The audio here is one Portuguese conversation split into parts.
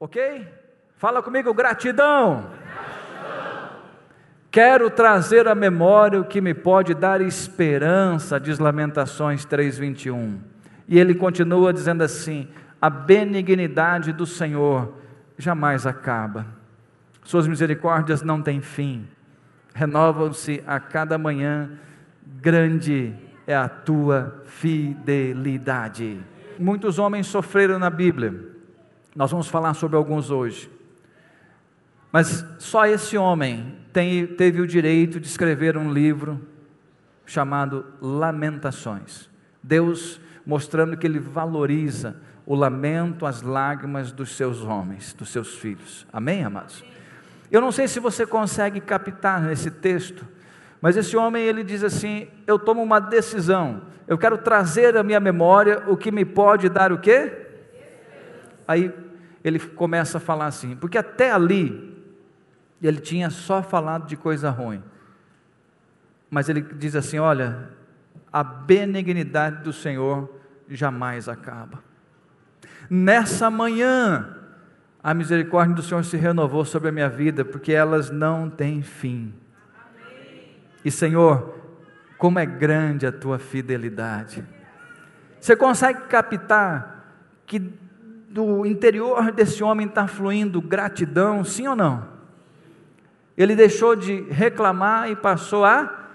Ok? Fala comigo, gratidão. Quero trazer à memória o que me pode dar esperança, diz Lamentações 3:21. E ele continua dizendo assim: a benignidade do Senhor jamais acaba. Suas misericórdias não têm fim. Renovam-se a cada manhã. Grande é a tua fidelidade. Muitos homens sofreram na Bíblia. Nós vamos falar sobre alguns hoje. Mas só esse homem tem, teve o direito de escrever um livro chamado Lamentações. Deus mostrando que ele valoriza o lamento, as lágrimas dos seus homens, dos seus filhos. Amém, amados? Eu não sei se você consegue captar nesse texto, mas esse homem ele diz assim: "Eu tomo uma decisão. Eu quero trazer à minha memória o que me pode dar o quê?" Aí ele começa a falar assim, porque até ali ele tinha só falado de coisa ruim. Mas ele diz assim: olha, a benignidade do Senhor jamais acaba. Nessa manhã, a misericórdia do Senhor se renovou sobre a minha vida, porque elas não têm fim. E Senhor, como é grande a tua fidelidade. Você consegue captar que do interior desse homem está fluindo gratidão, sim ou não? Ele deixou de reclamar e passou a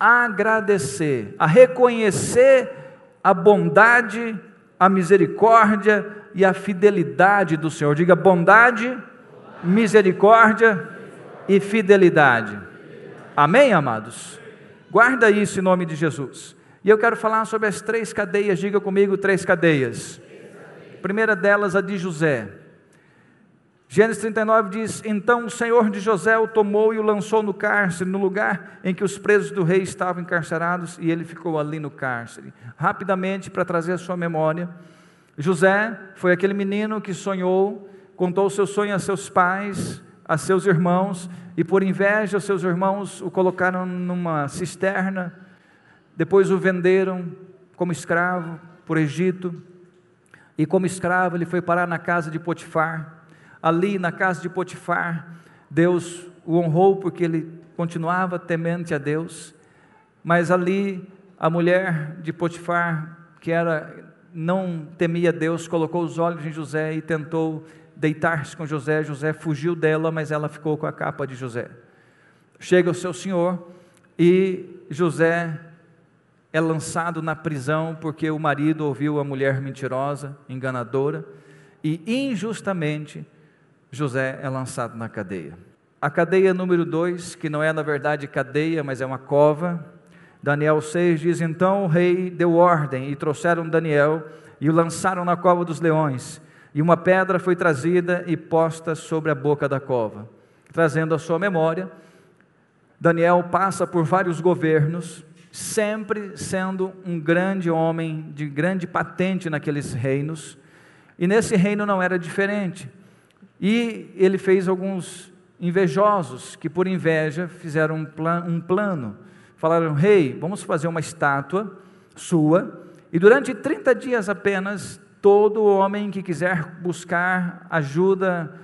agradecer, a reconhecer a bondade, a misericórdia e a fidelidade do Senhor. Diga bondade, misericórdia e fidelidade. Amém, amados? Guarda isso em nome de Jesus. E eu quero falar sobre as três cadeias, diga comigo, três cadeias. Primeira delas, a de José. Gênesis 39 diz: Então o Senhor de José o tomou e o lançou no cárcere, no lugar em que os presos do rei estavam encarcerados, e ele ficou ali no cárcere. Rapidamente, para trazer a sua memória, José foi aquele menino que sonhou, contou o seu sonho a seus pais, a seus irmãos, e por inveja, os seus irmãos o colocaram numa cisterna, depois o venderam como escravo por Egito, e como escravo ele foi parar na casa de Potifar ali na casa de Potifar, Deus o honrou porque ele continuava temente a Deus, mas ali a mulher de Potifar, que era não temia Deus, colocou os olhos em José e tentou deitar-se com José. José fugiu dela, mas ela ficou com a capa de José. Chega o seu senhor e José é lançado na prisão porque o marido ouviu a mulher mentirosa, enganadora, e injustamente José é lançado na cadeia. A cadeia número 2, que não é na verdade cadeia, mas é uma cova. Daniel 6 diz: Então o rei deu ordem e trouxeram Daniel e o lançaram na cova dos leões. E uma pedra foi trazida e posta sobre a boca da cova. Trazendo a sua memória, Daniel passa por vários governos, sempre sendo um grande homem de grande patente naqueles reinos. E nesse reino não era diferente. E ele fez alguns invejosos que, por inveja, fizeram um, plan, um plano. Falaram: Rei, vamos fazer uma estátua sua, e durante 30 dias apenas, todo homem que quiser buscar ajuda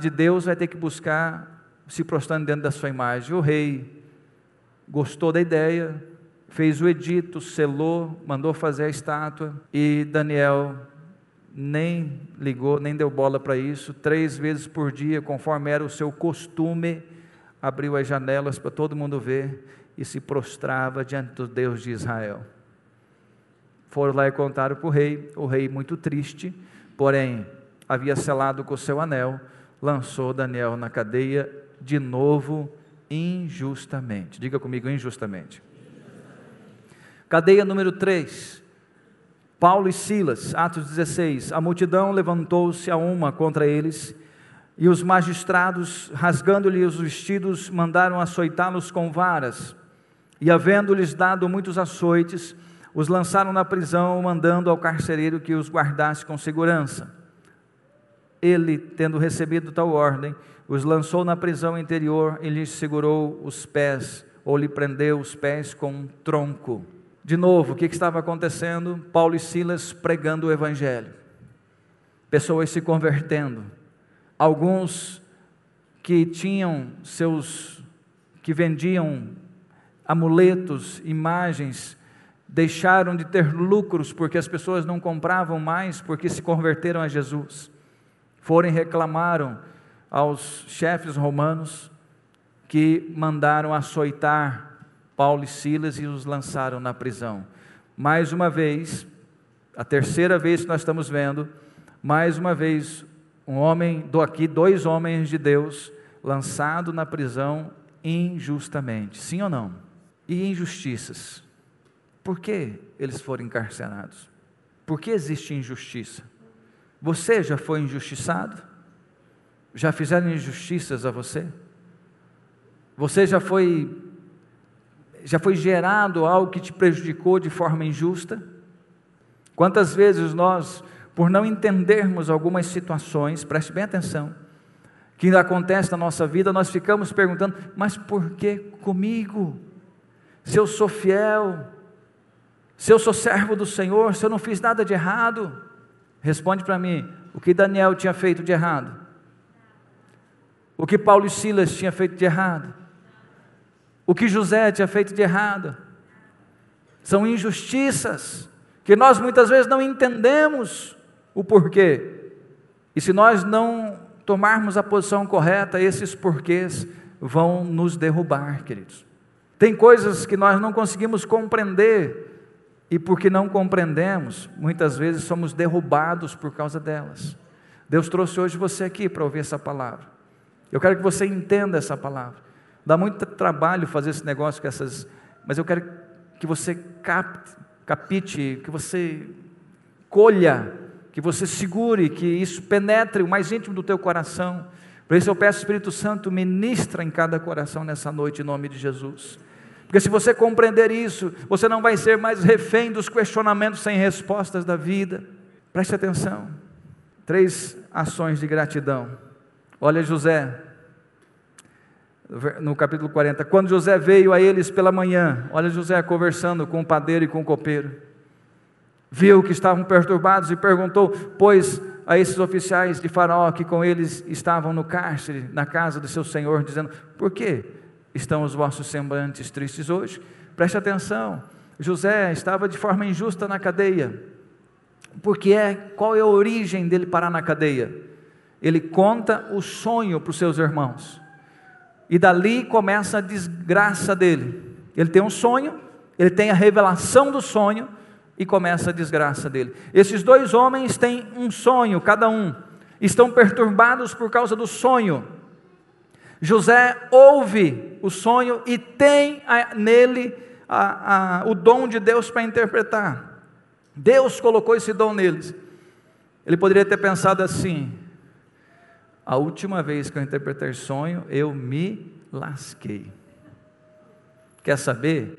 de Deus vai ter que buscar se prostrando dentro da sua imagem. O rei gostou da ideia, fez o edito, selou, mandou fazer a estátua, e Daniel nem ligou, nem deu bola para isso. Três vezes por dia, conforme era o seu costume, abriu as janelas para todo mundo ver e se prostrava diante do Deus de Israel. Foram lá e contaram para o rei, o rei muito triste, porém havia selado com o seu anel, lançou Daniel na cadeia de novo injustamente. Diga comigo, injustamente. Cadeia número 3 Paulo e Silas, Atos 16. A multidão levantou-se a uma contra eles, e os magistrados, rasgando-lhes os vestidos, mandaram açoitá-los com varas. E, havendo-lhes dado muitos açoites, os lançaram na prisão, mandando ao carcereiro que os guardasse com segurança. Ele, tendo recebido tal ordem, os lançou na prisão interior e lhes segurou os pés, ou lhe prendeu os pés com um tronco. De novo, o que estava acontecendo? Paulo e Silas pregando o Evangelho, pessoas se convertendo, alguns que tinham seus, que vendiam amuletos, imagens, deixaram de ter lucros porque as pessoas não compravam mais porque se converteram a Jesus. Foram e reclamaram aos chefes romanos que mandaram açoitar Paulo e Silas e os lançaram na prisão. Mais uma vez, a terceira vez que nós estamos vendo, mais uma vez, um homem, do aqui, dois homens de Deus, lançado na prisão injustamente. Sim ou não? E injustiças. Por que eles foram encarcerados? Por que existe injustiça? Você já foi injustiçado? Já fizeram injustiças a você? Você já foi já foi gerado algo que te prejudicou de forma injusta? Quantas vezes nós, por não entendermos algumas situações, preste bem atenção, que acontece na nossa vida, nós ficamos perguntando: mas por que comigo? Se eu sou fiel, se eu sou servo do Senhor, se eu não fiz nada de errado, responde para mim: o que Daniel tinha feito de errado? O que Paulo e Silas tinham feito de errado? O que José tinha feito de errado? São injustiças que nós muitas vezes não entendemos o porquê. E se nós não tomarmos a posição correta, esses porquês vão nos derrubar, queridos. Tem coisas que nós não conseguimos compreender, e porque não compreendemos, muitas vezes somos derrubados por causa delas. Deus trouxe hoje você aqui para ouvir essa palavra. Eu quero que você entenda essa palavra. Dá muito trabalho fazer esse negócio com essas, mas eu quero que você capte, capite, que você colha, que você segure, que isso penetre o mais íntimo do teu coração. Por isso eu peço, Espírito Santo, ministra em cada coração nessa noite, em nome de Jesus. Porque se você compreender isso, você não vai ser mais refém dos questionamentos sem respostas da vida. Preste atenção. Três ações de gratidão. Olha José, no capítulo 40. Quando José veio a eles pela manhã, olha José conversando com o padeiro e com o copeiro. Viu que estavam perturbados e perguntou, pois, a esses oficiais de Faraó que com eles estavam no cárcere, na casa do seu senhor, dizendo: Por que estão os vossos semblantes tristes hoje? Preste atenção. José estava de forma injusta na cadeia. Porque é, qual é a origem dele parar na cadeia? Ele conta o sonho para os seus irmãos. E dali começa a desgraça dele. Ele tem um sonho, ele tem a revelação do sonho e começa a desgraça dele. Esses dois homens têm um sonho, cada um, estão perturbados por causa do sonho. José ouve o sonho e tem nele a, a, o dom de Deus para interpretar. Deus colocou esse dom neles. Ele poderia ter pensado assim: a última vez que eu interpretei sonho, eu me lasquei. Quer saber?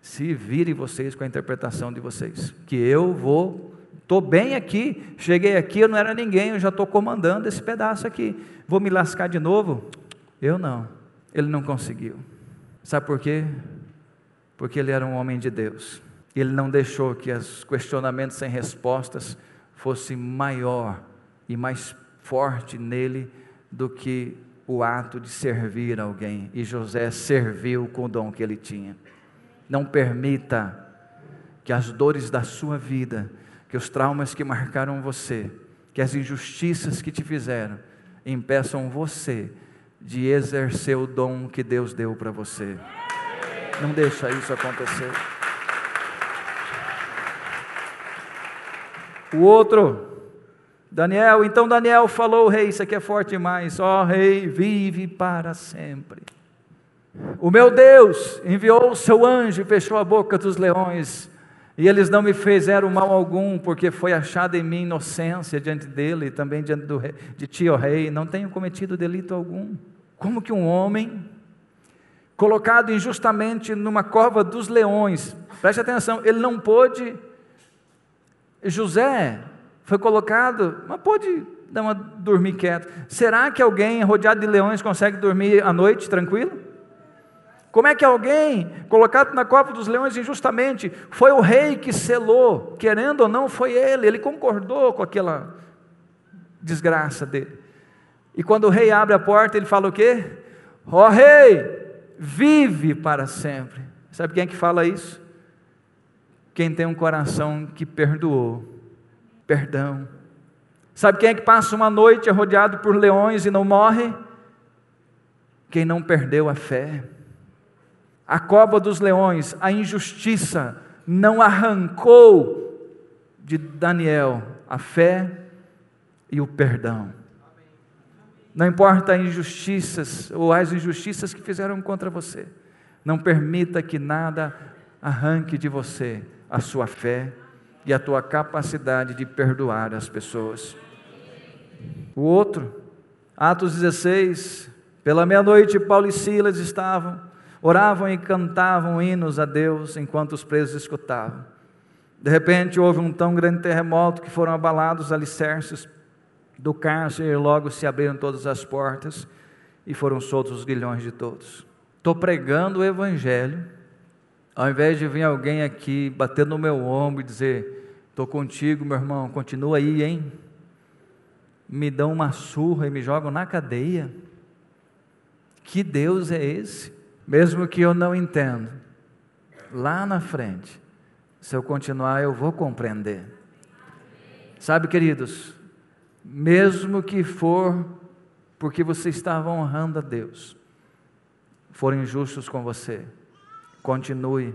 Se virem vocês com a interpretação de vocês, que eu vou, estou bem aqui, cheguei aqui, eu não era ninguém, eu já estou comandando esse pedaço aqui, vou me lascar de novo? Eu não, ele não conseguiu. Sabe por quê? Porque ele era um homem de Deus. Ele não deixou que os questionamentos sem respostas fossem maior e mais forte nele do que o ato de servir alguém. E José serviu com o dom que ele tinha. Não permita que as dores da sua vida, que os traumas que marcaram você, que as injustiças que te fizeram, impeçam você de exercer o dom que Deus deu para você. Não deixa isso acontecer. O outro Daniel, então Daniel falou, rei, isso aqui é forte demais, ó oh, rei, vive para sempre. O meu Deus enviou o seu anjo e fechou a boca dos leões, e eles não me fizeram mal algum, porque foi achada em mim inocência diante dele, e também diante do rei, de ti, ó rei, não tenho cometido delito algum. Como que um homem, colocado injustamente numa cova dos leões, preste atenção, ele não pôde, José, foi colocado, mas pode dar uma dormir quieto. Será que alguém rodeado de leões consegue dormir à noite tranquilo? Como é que alguém colocado na cova dos leões injustamente foi o rei que selou, querendo ou não, foi ele, ele concordou com aquela desgraça dele. E quando o rei abre a porta, ele fala o quê? Ó oh, rei, vive para sempre. Sabe quem é que fala isso? Quem tem um coração que perdoou. Perdão. Sabe quem é que passa uma noite rodeado por leões e não morre? Quem não perdeu a fé. A cova dos leões, a injustiça, não arrancou de Daniel a fé e o perdão. Não importa as injustiças ou as injustiças que fizeram contra você, não permita que nada arranque de você a sua fé e a tua capacidade de perdoar as pessoas. O outro, Atos 16, pela meia-noite, Paulo e Silas estavam, oravam e cantavam hinos a Deus enquanto os presos escutavam. De repente houve um tão grande terremoto que foram abalados os alicerces do cárcere e logo se abriram todas as portas e foram soltos os grilhões de todos. Estou pregando o Evangelho, ao invés de vir alguém aqui bater no meu ombro e dizer: Estou contigo, meu irmão, continua aí, hein? Me dão uma surra e me jogam na cadeia. Que Deus é esse? Mesmo que eu não entenda, lá na frente, se eu continuar, eu vou compreender. Sabe, queridos, mesmo que for porque você estava honrando a Deus, foram injustos com você, continue.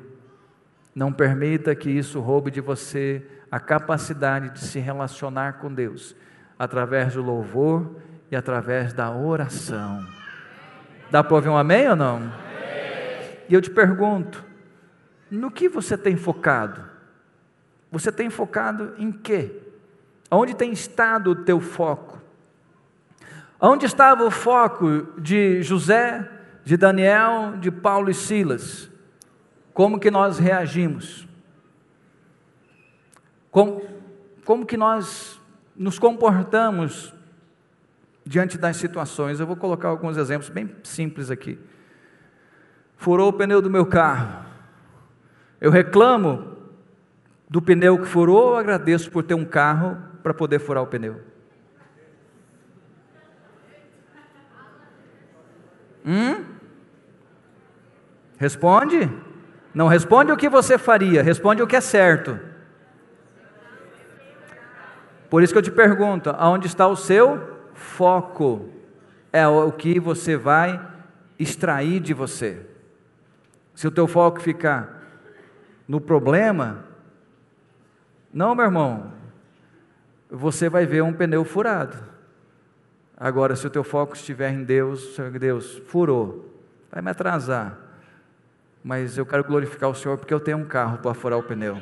Não permita que isso roube de você a capacidade de se relacionar com Deus através do louvor e através da oração. Dá para ouvir um amém ou não? Amém. E eu te pergunto, no que você tem focado? Você tem focado em quê? Onde tem estado o teu foco? Onde estava o foco de José, de Daniel, de Paulo e Silas? Como que nós reagimos? Como, como que nós nos comportamos diante das situações? Eu vou colocar alguns exemplos bem simples aqui. Furou o pneu do meu carro. Eu reclamo do pneu que furou ou agradeço por ter um carro para poder furar o pneu? Hum? Responde. Não responde o que você faria, responde o que é certo. Por isso que eu te pergunto: aonde está o seu foco? É o que você vai extrair de você. Se o teu foco ficar no problema, não, meu irmão, você vai ver um pneu furado. Agora, se o teu foco estiver em Deus, Deus furou, vai me atrasar, mas eu quero glorificar o Senhor porque eu tenho um carro para furar o pneu.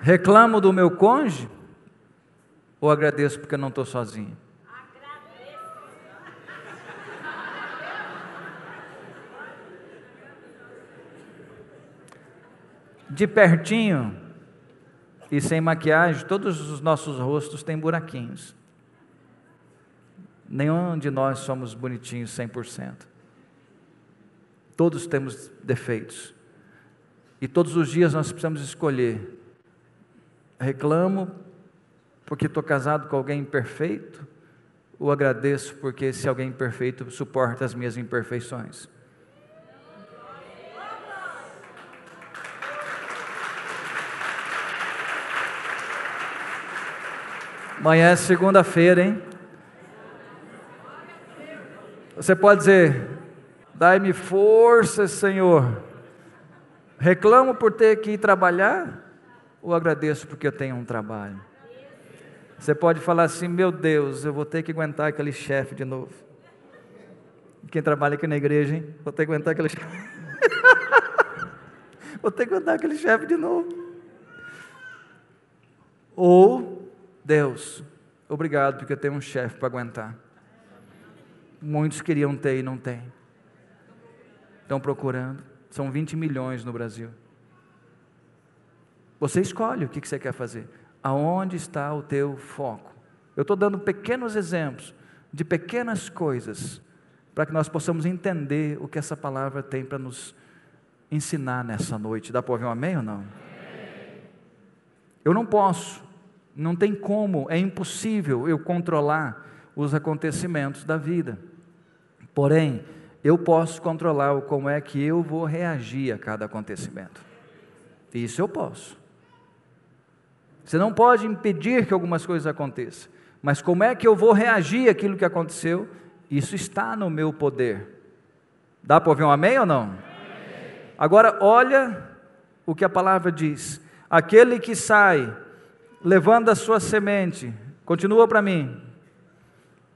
Reclamo do meu cônjuge ou agradeço porque eu não estou sozinho? de pertinho e sem maquiagem, todos os nossos rostos têm buraquinhos. Nenhum de nós somos bonitinhos 100%. Todos temos defeitos. E todos os dias nós precisamos escolher. Reclamo porque estou casado com alguém imperfeito, ou agradeço porque esse alguém imperfeito suporta as minhas imperfeições. Amanhã é segunda-feira, hein? Você pode dizer: Dai-me força, Senhor. Reclamo por ter que ir trabalhar ou agradeço porque eu tenho um trabalho? Você pode falar assim: Meu Deus, eu vou ter que aguentar aquele chefe de novo. Quem trabalha aqui na igreja, hein? Vou ter que aguentar aquele chefe. vou ter que aguentar aquele chefe de novo. Ou Deus, obrigado porque eu tenho um chefe para aguentar. Muitos queriam ter e não têm. Estão procurando. São 20 milhões no Brasil. Você escolhe o que você quer fazer. Aonde está o teu foco? Eu estou dando pequenos exemplos de pequenas coisas para que nós possamos entender o que essa palavra tem para nos ensinar nessa noite. Dá para ouvir um amém ou não? Eu não posso, não tem como, é impossível eu controlar os acontecimentos da vida. Porém, eu posso controlar como é que eu vou reagir a cada acontecimento. Isso eu posso. Você não pode impedir que algumas coisas aconteçam, mas como é que eu vou reagir àquilo que aconteceu? Isso está no meu poder. Dá para ouvir um amém ou não? Amém. Agora, olha o que a palavra diz: aquele que sai levando a sua semente, continua para mim,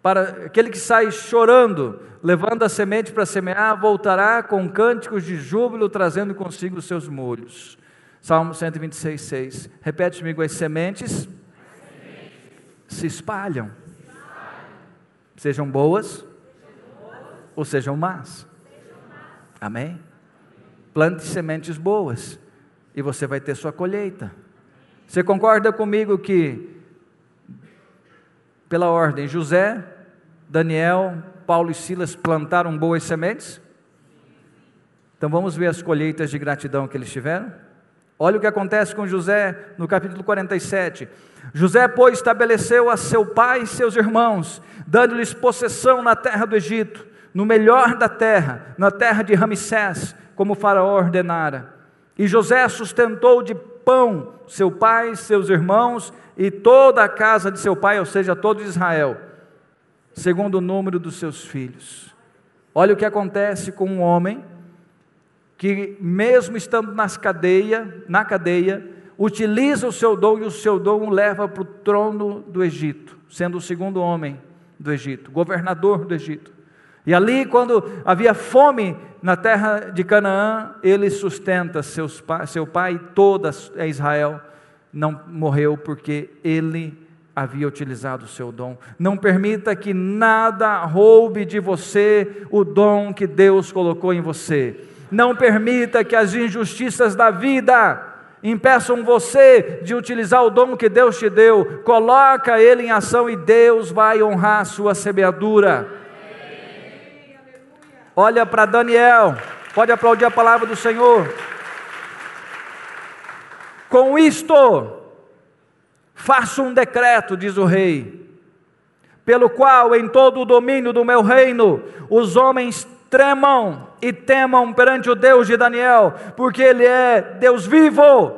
para aquele que sai chorando, levando a semente para semear, voltará com cânticos de júbilo, trazendo consigo os seus molhos. Salmo 126, 6. Repete comigo: as sementes, se espalham, sejam boas ou sejam más. Amém? Plante sementes boas e você vai ter sua colheita. Você concorda comigo que, pela ordem, José, Daniel, Paulo e Silas plantaram boas sementes? Então vamos ver as colheitas de gratidão que eles tiveram? Olha o que acontece com José no capítulo 47. José, pois, estabeleceu a seu pai e seus irmãos, dando-lhes possessão na terra do Egito, no melhor da terra, na terra de Ramsés, como o faraó ordenara. E José sustentou de pão seu pai, seus irmãos e toda a casa de seu pai, ou seja, todo Israel segundo o número dos seus filhos. Olha o que acontece com um homem que, mesmo estando nas cadeia, na cadeia, utiliza o seu dom e o seu dom o leva para o trono do Egito, sendo o segundo homem do Egito, governador do Egito. E ali, quando havia fome na terra de Canaã, ele sustenta seus, seu pai toda Israel não morreu porque ele havia utilizado o seu dom. Não permita que nada roube de você o dom que Deus colocou em você. Não permita que as injustiças da vida impeçam você de utilizar o dom que Deus te deu. Coloca ele em ação e Deus vai honrar a sua semeadura. Olha para Daniel. Pode aplaudir a palavra do Senhor. Com isto, Faço um decreto, diz o rei, pelo qual em todo o domínio do meu reino os homens tremam e temam perante o Deus de Daniel, porque ele é Deus vivo,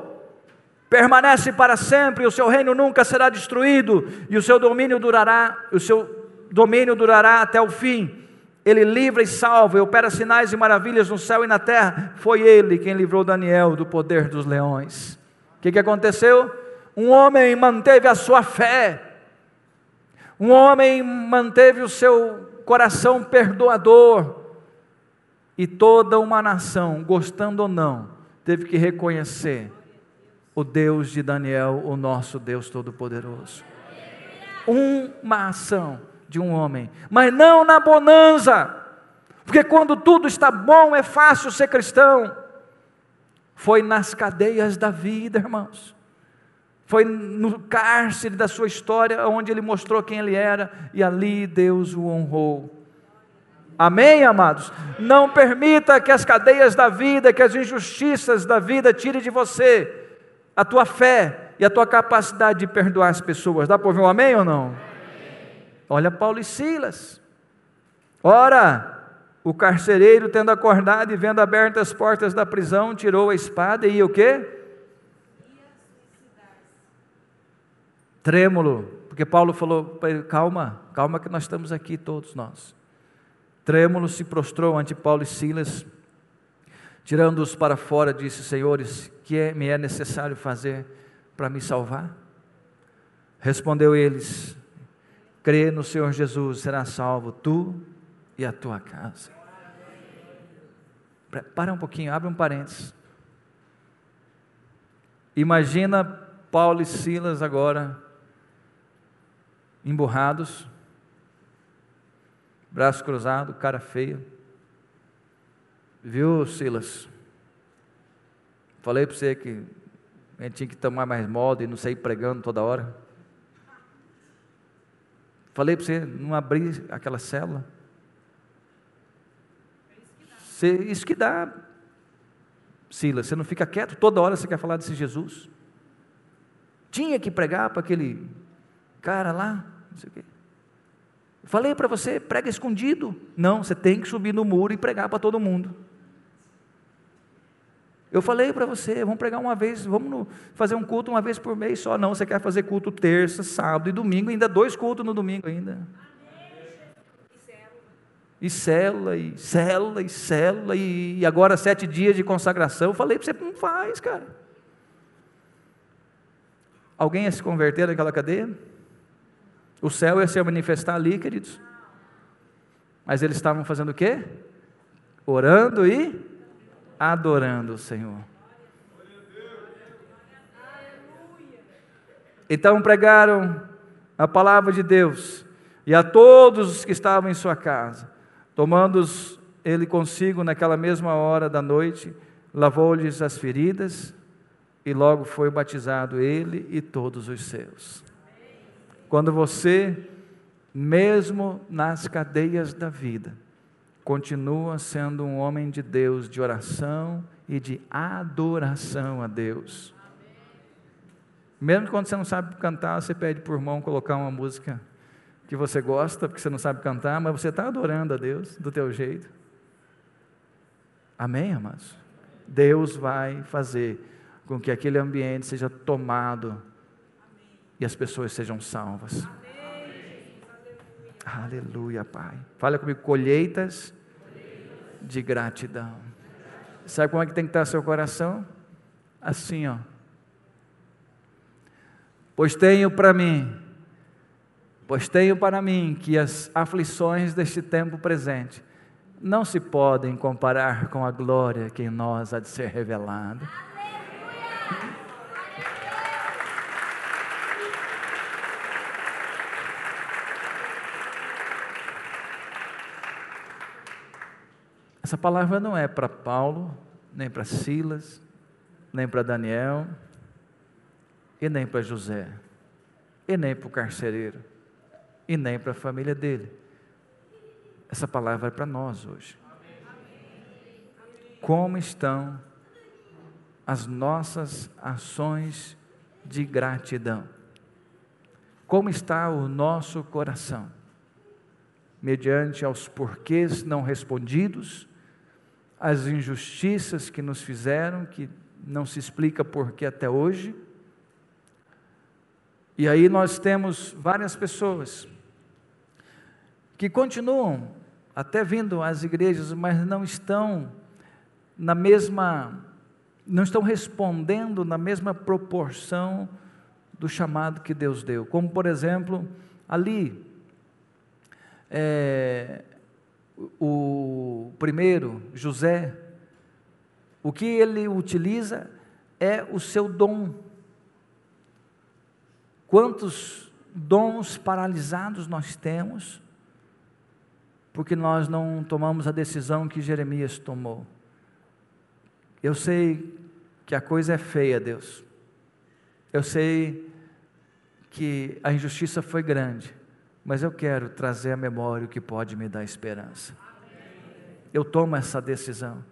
permanece para sempre, o seu reino nunca será destruído e o seu domínio durará, o seu domínio durará até o fim. Ele livra e salva, e opera sinais e maravilhas no céu e na terra. Foi ele quem livrou Daniel do poder dos leões. O que, que aconteceu? Um homem manteve a sua fé, um homem manteve o seu coração perdoador, e toda uma nação, gostando ou não, teve que reconhecer o Deus de Daniel, o nosso Deus Todo-Poderoso. Uma ação de um homem, mas não na bonança, porque quando tudo está bom é fácil ser cristão. Foi nas cadeias da vida, irmãos. Foi no cárcere da sua história onde ele mostrou quem ele era e ali Deus o honrou. Amém, amados? Não permita que as cadeias da vida, que as injustiças da vida tirem de você a tua fé e a tua capacidade de perdoar as pessoas. Dá para ouvir um amém ou não? Olha Paulo e Silas. Ora, o carcereiro, tendo acordado e vendo abertas as portas da prisão, tirou a espada e o quê? trêmulo, porque Paulo falou para ele: calma, calma, que nós estamos aqui todos nós. Trêmulo se prostrou ante Paulo e Silas, tirando-os para fora, disse: Senhores, que é, me é necessário fazer para me salvar? Respondeu eles: Crê no Senhor Jesus, será salvo tu e a tua casa. Para um pouquinho, abre um parênteses. Imagina Paulo e Silas agora emburrados, braço cruzado, cara feia. Viu, Silas? Falei para você que a gente tinha que tomar mais moda e não sair pregando toda hora. Falei para você não abrir aquela célula. Você, isso que dá, Silas. Você não fica quieto, toda hora você quer falar desse Jesus. Tinha que pregar para aquele cara lá, não sei o quê. Falei para você, prega escondido. Não, você tem que subir no muro e pregar para todo mundo. Eu falei para você, vamos pregar uma vez, vamos fazer um culto uma vez por mês só. Não, você quer fazer culto terça, sábado e domingo, ainda dois cultos no domingo ainda. E célula, e célula, e célula, e agora sete dias de consagração. Eu falei para você, não faz, cara. Alguém ia se converter naquela cadeia? O céu ia se manifestar ali, queridos. Mas eles estavam fazendo o quê? Orando e adorando o Senhor. Então pregaram a palavra de Deus, e a todos os que estavam em sua casa, tomando-os ele consigo naquela mesma hora da noite, lavou-lhes as feridas, e logo foi batizado ele e todos os seus. Quando você, mesmo nas cadeias da vida, continua sendo um homem de Deus, de oração e de adoração a Deus. Mesmo quando você não sabe cantar, você pede por mão colocar uma música que você gosta, porque você não sabe cantar, mas você está adorando a Deus do teu jeito. Amém, amados? Deus vai fazer com que aquele ambiente seja tomado e as pessoas sejam salvas. Aleluia, Pai. Fala comigo, colheitas de gratidão. Sabe como é que tem que estar seu coração? Assim, ó. Pois tenho para mim, pois tenho para mim que as aflições deste tempo presente não se podem comparar com a glória que em nós há de ser revelada. Essa palavra não é para Paulo, nem para Silas, nem para Daniel, e nem para José, e nem para o carcereiro, e nem para a família dele. Essa palavra é para nós hoje. Como estão as nossas ações de gratidão? Como está o nosso coração? Mediante aos porquês não respondidos, as injustiças que nos fizeram, que não se explica por que até hoje. E aí nós temos várias pessoas que continuam até vindo às igrejas, mas não estão na mesma, não estão respondendo na mesma proporção do chamado que Deus deu. Como por exemplo, ali, é, o primeiro, José, o que ele utiliza é o seu dom. Quantos dons paralisados nós temos, porque nós não tomamos a decisão que Jeremias tomou. Eu sei que a coisa é feia, Deus. Eu sei que a injustiça foi grande mas eu quero trazer à memória o que pode me dar esperança. Eu tomo essa decisão.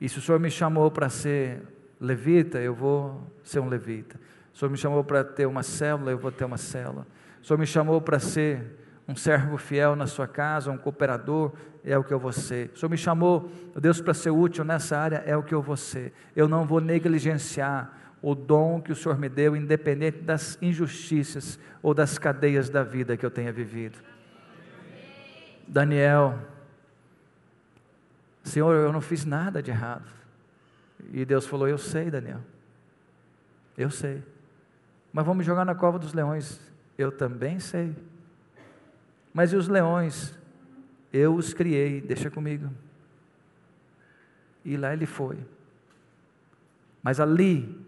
E se o Senhor me chamou para ser levita, eu vou ser um levita. O Senhor me chamou para ter uma célula, eu vou ter uma célula. O Senhor me chamou para ser um servo fiel na sua casa, um cooperador, é o que eu vou ser. O Senhor me chamou, Deus, para ser útil nessa área, é o que eu vou ser. Eu não vou negligenciar o dom que o Senhor me deu, independente das injustiças ou das cadeias da vida que eu tenha vivido. Daniel, Senhor, eu não fiz nada de errado. E Deus falou: Eu sei, Daniel, eu sei. Mas vamos jogar na cova dos leões. Eu também sei. Mas e os leões? Eu os criei, deixa comigo. E lá ele foi. Mas ali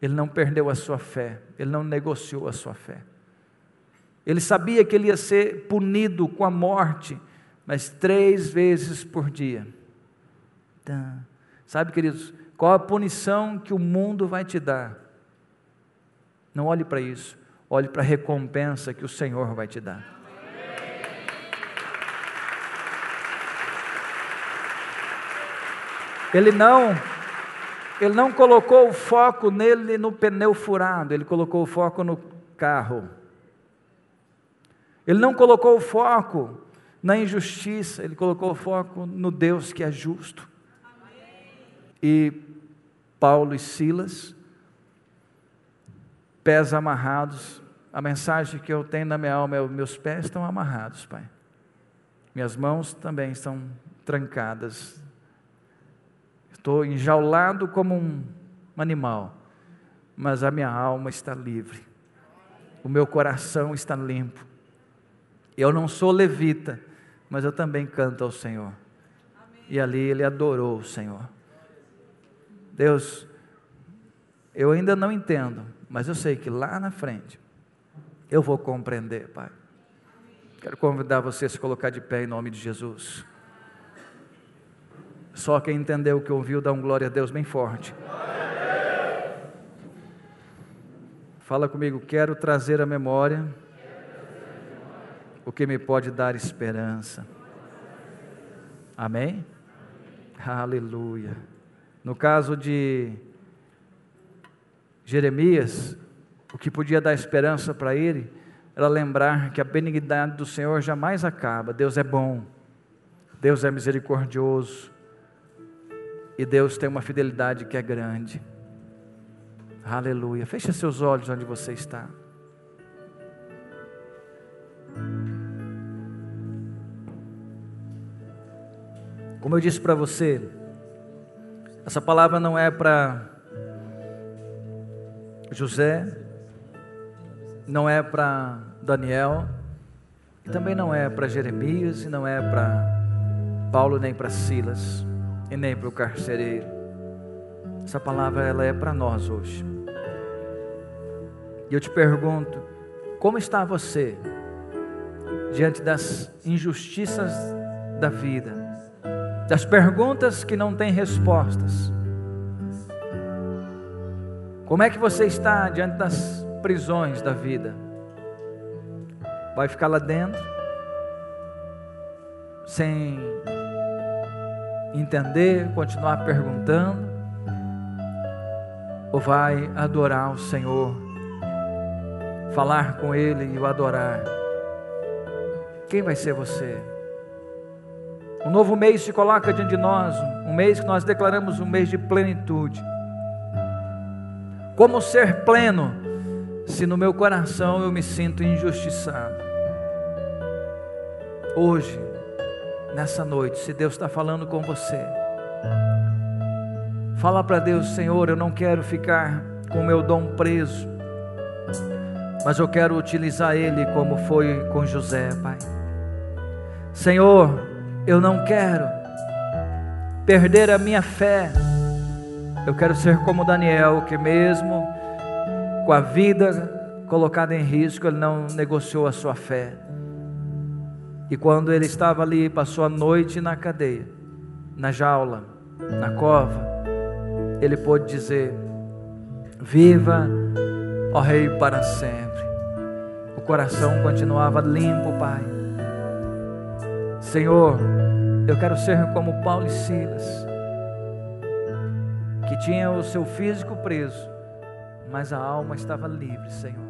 ele não perdeu a sua fé, ele não negociou a sua fé. Ele sabia que ele ia ser punido com a morte, mas três vezes por dia. Sabe, queridos, qual a punição que o mundo vai te dar? Não olhe para isso, olhe para a recompensa que o Senhor vai te dar. Ele não Ele não colocou o foco nele no pneu furado, ele colocou o foco no carro. Ele não colocou o foco na injustiça, ele colocou o foco no Deus que é justo. E Paulo e Silas, pés amarrados, a mensagem que eu tenho na minha alma é: meus pés estão amarrados, Pai. Minhas mãos também estão trancadas. Estou enjaulado como um animal, mas a minha alma está livre. O meu coração está limpo. Eu não sou levita, mas eu também canto ao Senhor. E ali ele adorou o Senhor. Deus, eu ainda não entendo, mas eu sei que lá na frente eu vou compreender, Pai. Quero convidar você a se colocar de pé em nome de Jesus. Só quem entendeu o que ouviu, dá um glória a Deus bem forte. Fala comigo, quero trazer a memória o que me pode dar esperança. Amém? Aleluia. No caso de Jeremias, o que podia dar esperança para ele era lembrar que a benignidade do Senhor jamais acaba. Deus é bom, Deus é misericordioso e Deus tem uma fidelidade que é grande. Aleluia. Feche seus olhos onde você está. Como eu disse para você, essa palavra não é para José, não é para Daniel, e também não é para Jeremias, e não é para Paulo, nem para Silas, e nem para o carcereiro. Essa palavra ela é para nós hoje. E eu te pergunto, como está você diante das injustiças da vida? das perguntas que não têm respostas. Como é que você está diante das prisões da vida? Vai ficar lá dentro, sem entender, continuar perguntando? Ou vai adorar o Senhor, falar com Ele e o adorar? Quem vai ser você? Um novo mês se coloca diante de nós, um mês que nós declaramos um mês de plenitude. Como ser pleno se no meu coração eu me sinto injustiçado? Hoje, nessa noite, se Deus está falando com você, fala para Deus, Senhor, eu não quero ficar com meu dom preso, mas eu quero utilizar ele como foi com José, Pai. Senhor, eu não quero perder a minha fé. Eu quero ser como Daniel, que mesmo com a vida colocada em risco, ele não negociou a sua fé. E quando ele estava ali, passou a noite na cadeia, na jaula, na cova, ele pôde dizer: Viva, ó Rei, para sempre. O coração continuava limpo, Pai Senhor, eu quero ser como Paulo e Silas, que tinha o seu físico preso, mas a alma estava livre, Senhor.